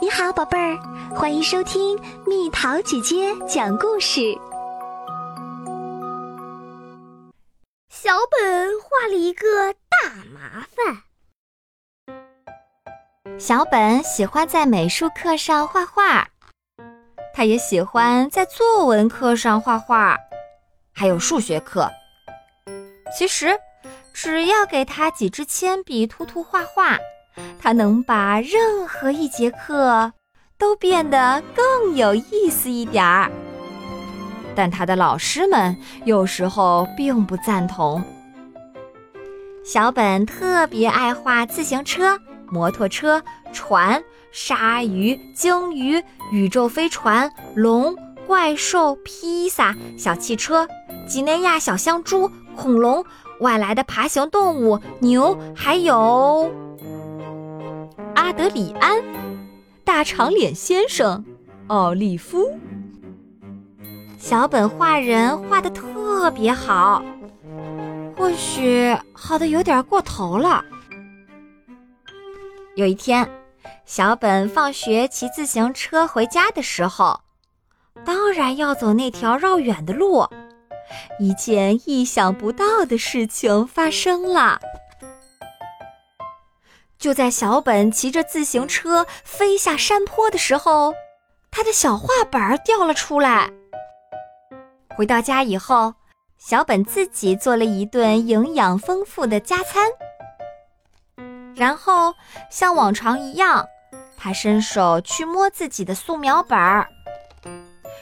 你好，宝贝儿，欢迎收听蜜桃姐姐讲故事。小本画了一个大麻烦。小本喜欢在美术课上画画，他也喜欢在作文课上画画，还有数学课。其实，只要给他几支铅笔，涂涂画画。他能把任何一节课都变得更有意思一点儿，但他的老师们有时候并不赞同。小本特别爱画自行车、摩托车、船、鲨鱼、鲸鱼、宇宙飞船、龙、怪兽、披萨、小汽车、几内亚小香猪、恐龙、外来的爬行动物、牛，还有。阿德里安，大长脸先生，奥利夫。小本画人画的特别好，或许好的有点过头了。有一天，小本放学骑自行车回家的时候，当然要走那条绕远的路。一件意想不到的事情发生了。就在小本骑着自行车飞下山坡的时候，他的小画本掉了出来。回到家以后，小本自己做了一顿营养丰富的加餐，然后像往常一样，他伸手去摸自己的素描本儿，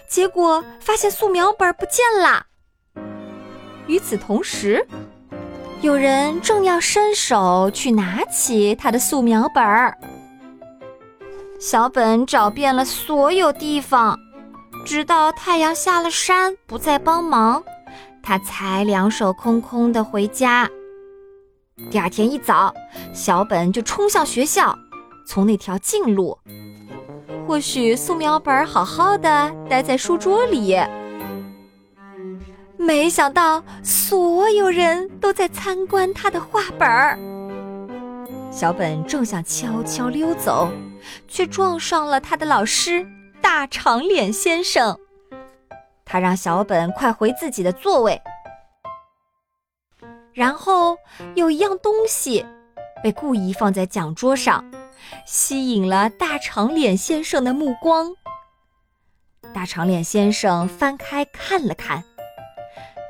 结果发现素描本不见了。与此同时，有人正要伸手去拿起他的素描本儿，小本找遍了所有地方，直到太阳下了山不再帮忙，他才两手空空的回家。第二天一早，小本就冲向学校，从那条近路。或许素描本好好的待在书桌里。没想到，所有人都在参观他的画本儿。小本正想悄悄溜走，却撞上了他的老师大长脸先生。他让小本快回自己的座位。然后有一样东西被故意放在讲桌上，吸引了大长脸先生的目光。大长脸先生翻开看了看。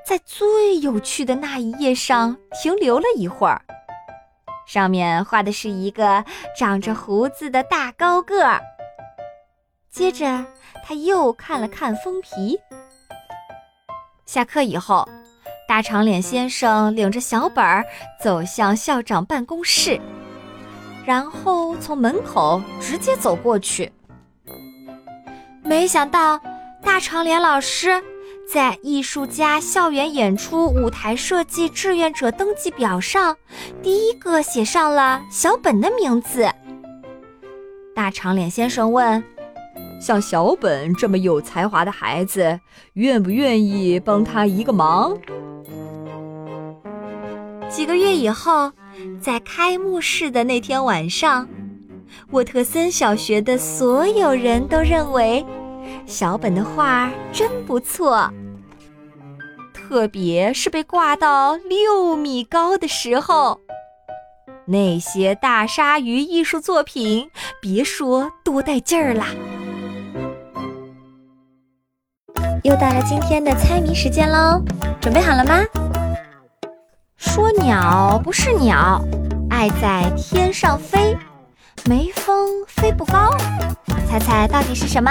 在最有趣的那一页上停留了一会儿，上面画的是一个长着胡子的大高个儿。接着他又看了看封皮。下课以后，大长脸先生领着小本儿走向校长办公室，然后从门口直接走过去。没想到，大长脸老师。在艺术家校园演出舞台设计志愿者登记表上，第一个写上了小本的名字。大长脸先生问：“像小本这么有才华的孩子，愿不愿意帮他一个忙？”几个月以后，在开幕式的那天晚上，沃特森小学的所有人都认为。小本的画真不错，特别是被挂到六米高的时候，那些大鲨鱼艺术作品，别说多带劲儿啦！又到了今天的猜谜时间喽，准备好了吗？说鸟不是鸟，爱在天上飞，没风飞不高，猜猜到底是什么？